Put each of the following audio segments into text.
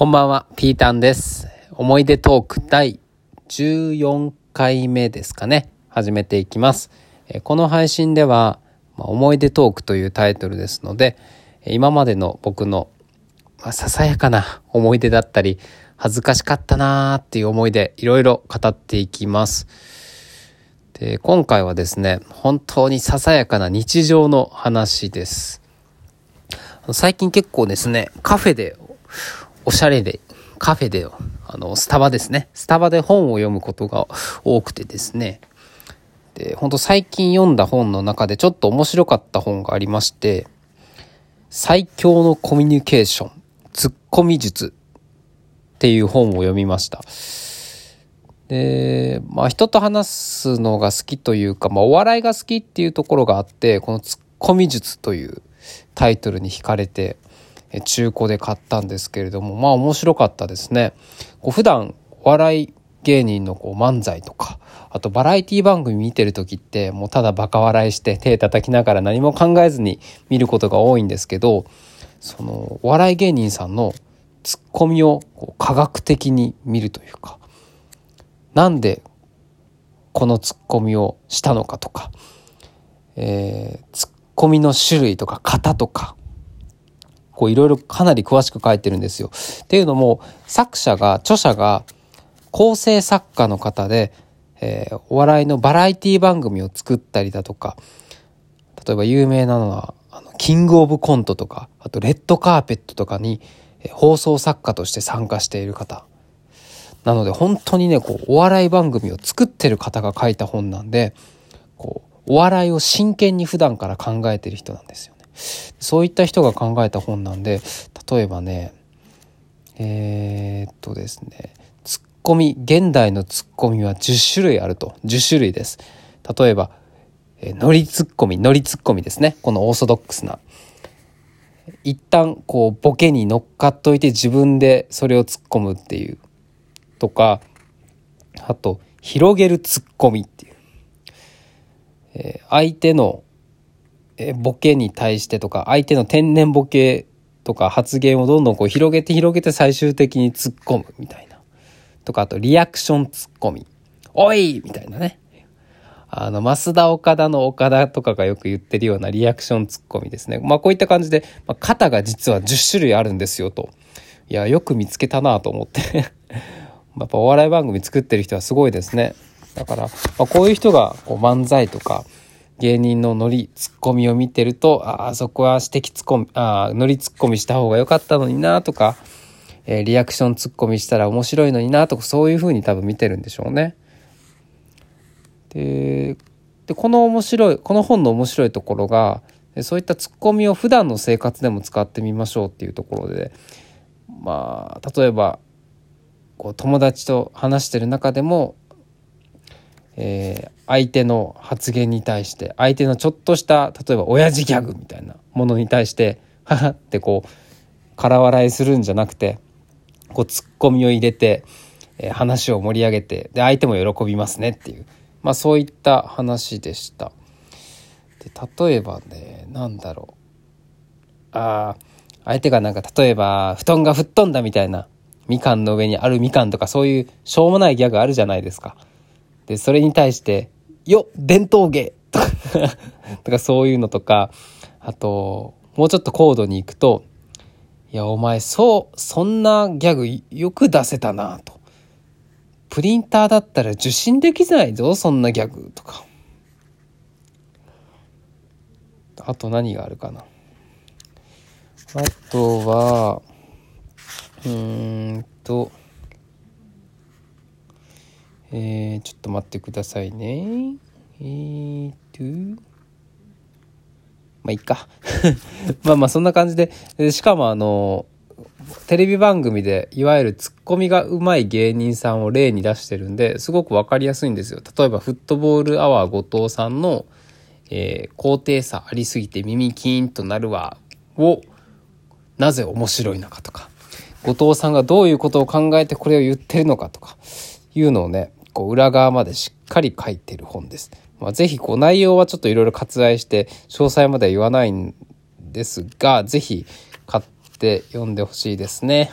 こんばんは、ピータンです。思い出トーク第14回目ですかね。始めていきます。この配信では、思い出トークというタイトルですので、今までの僕の、まささやかな思い出だったり、恥ずかしかったなーっていう思い出、いろいろ語っていきます。で、今回はですね、本当にささやかな日常の話です。最近結構ですね、カフェで、おしゃれで、カフェで、あの、スタバですね。スタバで本を読むことが多くてですね。で、本当最近読んだ本の中でちょっと面白かった本がありまして、最強のコミュニケーション、ツッコミ術っていう本を読みました。で、まあ人と話すのが好きというか、まあお笑いが好きっていうところがあって、このツッコミ術というタイトルに惹かれて、中古で買ったんですけれども、まあ面白かったですね。こう普段お笑い芸人のこう漫才とか、あとバラエティ番組見てる時ってもうただバカ笑いして手叩きながら何も考えずに見ることが多いんですけど、そのお笑い芸人さんのツッコミをこう科学的に見るというか、なんでこのツッコミをしたのかとか、えーツッコミの種類とか型とか、こういろいろかなり詳しく書いてるんですよ。っていうのも作者が著者が構成作家の方で、えーお笑いのバラエティ番組を作ったりだとか例えば有名なのはあのキングオブコントとかあとレッドカーペットとかに、えー放送作家として参加している方なので本当にねこうお笑い番組を作ってる方が書いた本なんでこうお笑いを真剣に普段から考えてる人なんですよ。そういった人が考えた本なんで例えばねえーっとですねツッコミ現代のツッコミは10種類あると。10種類です。例えば、えーノリツッコミノリツッコミですね。このオーソドックスな。一旦こうボケに乗っかっといて自分でそれを突っ込むっていう。とかあと広げるツッコミっていう、えー相手のボケに対してとか相手の天然ボケとか発言をどんどんこう広げて広げて最終的に突っ込むみたいな。とかあとリアクションツッコミおいみたいなね。あの増田岡田の岡田とかがよく言ってるようなリアクションツッコミですね。まあこういった感じで、まあ、型が実は10種類あるんですよと。いやよく見つけたなと思って。やっぱお笑い番組作ってる人はすごいですね。だから、まあ、こういう人がこう漫才とか芸人のノリツッコミを見てるとああそこは指摘ツッコミああノリツッコミした方が良かったのになとか、えーリアクションツッコミしたら面白いのになとかそういう風に多分見てるんでしょうね。ででこの面白いこの本の面白いところがそういったツッコミを普段の生活でも使ってみましょうっていうところでまあ例えばこう友達と話してる中でもえー相手の発言に対して相手のちょっとした例えば親父ギャグみたいなものに対して「はは」ってこう空笑いするんじゃなくてこうツッコミを入れて、えー話を盛り上げてで相手も喜びますねっていう、まあ、そういった話でした。で例えばねなんだろうあ相手がなんか例えば布団が吹っ飛んだみたいなみかんの上にあるみかんとかそういうしょうもないギャグあるじゃないですか。で、それに対して、よ伝統芸とか とかそういうのとか、あと、もうちょっと高度に行くと、いや、お前、そう、そんなギャグよく出せたなと。プリンターだったら受信できないぞ、そんなギャグとか。あと何があるかな。あとは、うーんと、えー、ちょっと待ってくださいね。えーと、まあいいか。まあまあそんな感じで、でしかもあの、テレビ番組でいわゆるツッコミがうまい芸人さんを例に出してるんですごくわかりやすいんですよ。例えばフットボールアワー後藤さんの、えー高低差ありすぎて耳キーンとなるわをなぜ面白いのかとか後藤さんがどういうことを考えてこれを言ってるのかとかいうのをねこう裏側までしっかり書いてる本です。まあ、ぜひこう内容はちょっといろいろ割愛して詳細までは言わないんですがぜひ買って読んでほしいですね。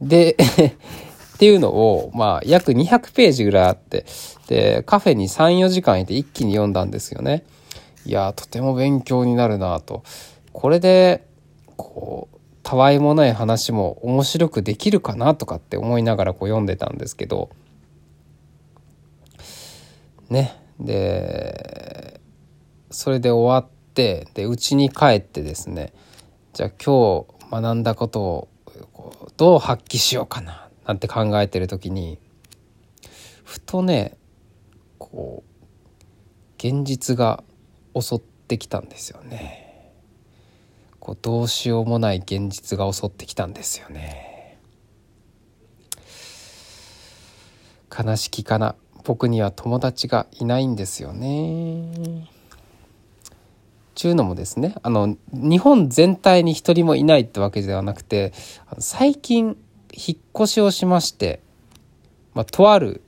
で っていうのを、まあ、約200ページぐらいあって、で、カフェに3、4時間いて一気に読んだんですよね。いやとても勉強になるなと。これで、こう、たわいもない話も面白くできるかなとかって思いながらこう読んでたんですけど、ね。で、それで終わって、で、家に帰ってですね、じゃあ今日学んだことをどう発揮しようかななんて考えてる時にふとねこう現実が襲ってきたんですよね。こうどうしようもない現実が襲ってきたんですよね。悲しきかな。僕には友達がいないんですよねちゅうのもですねあの日本全体に一人もいないってわけではなくて最近引っ越しをしまして、まあ、とある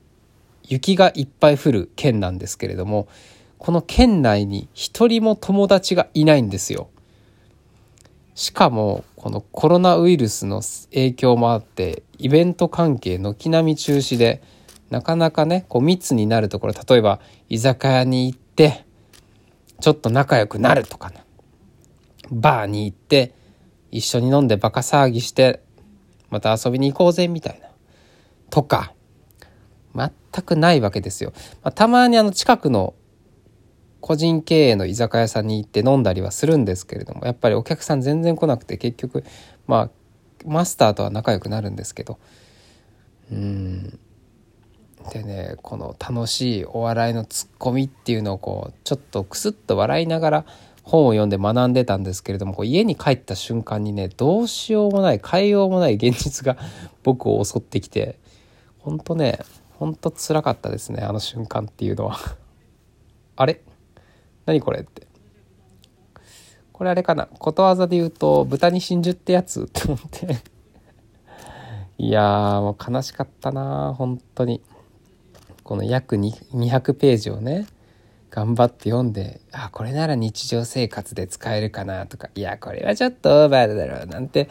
雪がいっぱい降る県なんですけれどもこの県内に一人も友達がいないんですよ。しかもこのコロナウイルスの影響もあってイベント関係軒並み中止でなかなかねこう密になるところ例えば居酒屋に行ってちょっと仲良くなるとかね。バーに行って一緒に飲んでバカ騒ぎしてまた遊びに行こうぜみたいな。とか全くないわけですよ。まあ、たまにあの近くの個人経営の居酒屋さんに行って飲んだりはするんですけれどもやっぱりお客さん全然来なくて結局まあマスターとは仲良くなるんですけど。うん。でねこの楽しいお笑いのツッコミっていうのをこうちょっとクスッと笑いながら本を読んで学んでたんですけれどもこう家に帰った瞬間にねどうしようもない変えようもない現実が僕を襲ってきてほんとねほんとつらかったですねあの瞬間っていうのは。あれ？何これって。これあれかな？ことわざで言うと豚に真珠ってやつって思って。いやーもう悲しかったな本当に。この約200ページをね頑張って読んで、あ、これなら日常生活で使えるかなとか、いや、これはちょっとオーバーだろうなんて、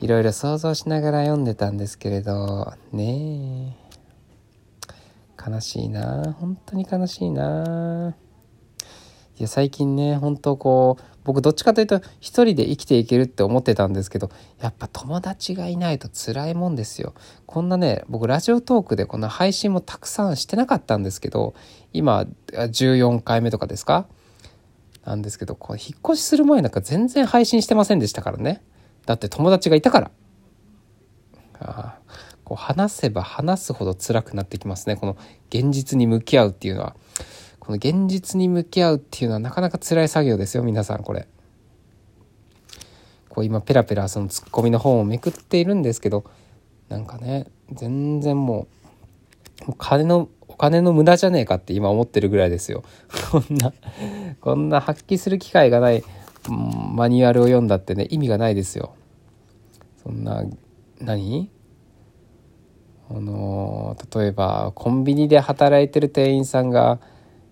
いろいろ想像しながら読んでたんですけれど、ねえ。悲しいな本当に悲しいないや最近ね本当こう僕どっちかというと一人で生きていけるって思ってたんですけどやっぱ友達がいないと辛いもんですよ。こんなね僕ラジオトークでこんな配信もたくさんしてなかったんですけど今14回目とかですか？なんですけどこう引っ越しする前なんか全然配信してませんでしたからね。だって友達がいたから。あこう話せば話すほど辛くなってきますね。この現実に向き合うっていうのは。この現実に向き合うっていうのはなかなか辛い作業ですよ皆さんこれ。こう今ペラペラそのツッコミの本をめくっているんですけどなんかね全然もう金のお金の無駄じゃねえかって今思ってるぐらいですよ。こんなこんな発揮する機会がないうんマニュアルを読んだってね意味がないですよ。そんな何？あの例えばコンビニで働いてる店員さんが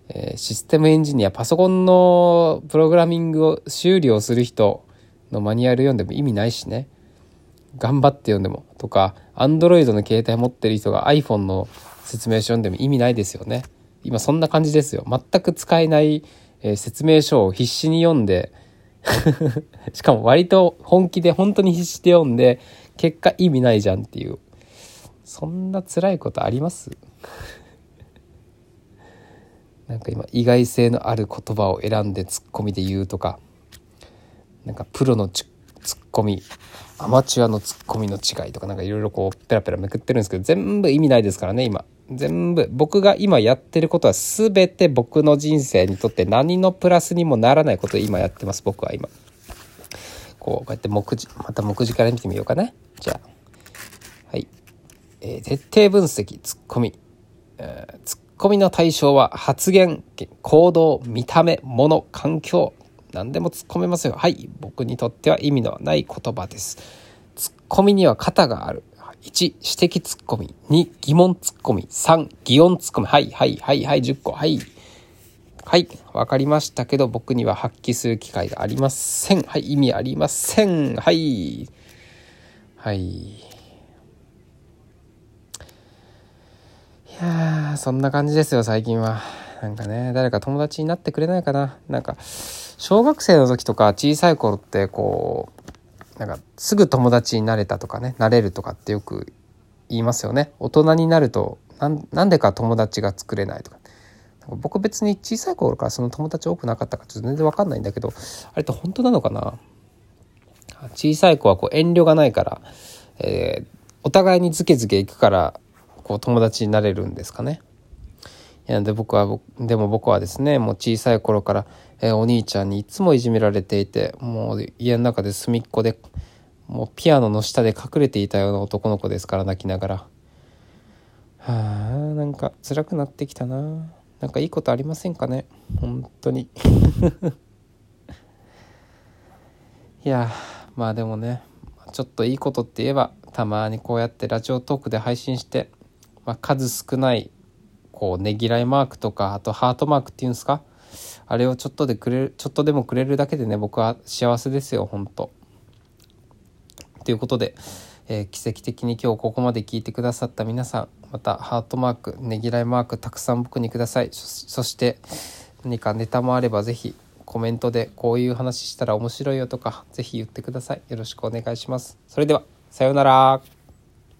え、システムエンジニアパソコンのプログラミングを修理をする人のマニュアル読んでも意味ないしね。頑張って読んでもとか Android の携帯持ってる人が iPhone の説明書読んでも意味ないですよね。今そんな感じですよ。全く使えない、え、説明書を必死に読んで しかも割と本気で本当に必死で読んで結果意味ないじゃんっていう。そんな辛いことあります？なんか今意外性のある言葉を選んでツッコミで言うとかなんかプロのツッコミアマチュアのツッコミの違いとかなんかいろいろこうペラペラめくってるんですけど全部意味ないですからね今。全部僕が今やってることは全て僕の人生にとって何のプラスにもならないことを今やってます僕は今。こうこうやって目次また目次から見てみようかねじゃあ。はい、えー、徹底分析ツッコミ、えー、ツッッコミの対象は発言、行動、見た目、物、環境、何でも突っ込めますよ。はい。僕にとっては意味のない言葉です。突っ込みには型がある。1、指摘突っ込み。2、疑問突っ込み。3、擬音突っ込み。はい、はい、はい、はい、10個。はい。はい。わかりましたけど、僕には発揮する機会がありません。はい。意味ありません。はい。はい。やーそんな感じですよ最近は。なんかね誰か友達になってくれないかな。なんか小学生の時とか小さい頃ってこうなんかすぐ友達になれたとかねなれるとかってよく言いますよね。大人になるとなんでか友達が作れないとか。僕別に小さい頃からその友達多くなかったかちょっと全然わかんないんだけどあれって本当なのかな？小さい子はこう遠慮がないから、えー、お互いにズケズケ行くからこう友達になれるんですかね。いやで僕はでも僕はですねもう小さい頃から、えー、お兄ちゃんにいつもいじめられていてもう家の中で隅っこでもうピアノの下で隠れていたような男の子ですから泣きながら。はあなんか辛くなってきたな。なんかいいことありませんかね。本当に。いやまあでもねちょっといいことって言えばたまにこうやってラジオトークで配信して、まあ、数少ないこうねぎらいマークとかあとハートマークっていうんですか？あれをちょっとでくれるちょっとでもくれるだけでね僕は幸せですよ本当。ということで、えー、奇跡的に今日ここまで聞いてくださった皆さんまたハートマークねぎらいマークたくさん僕にください。そして何かネタもあれば是非コメントでこういう話したら面白いよとか是非言ってください。よろしくお願いします。それではさようなら。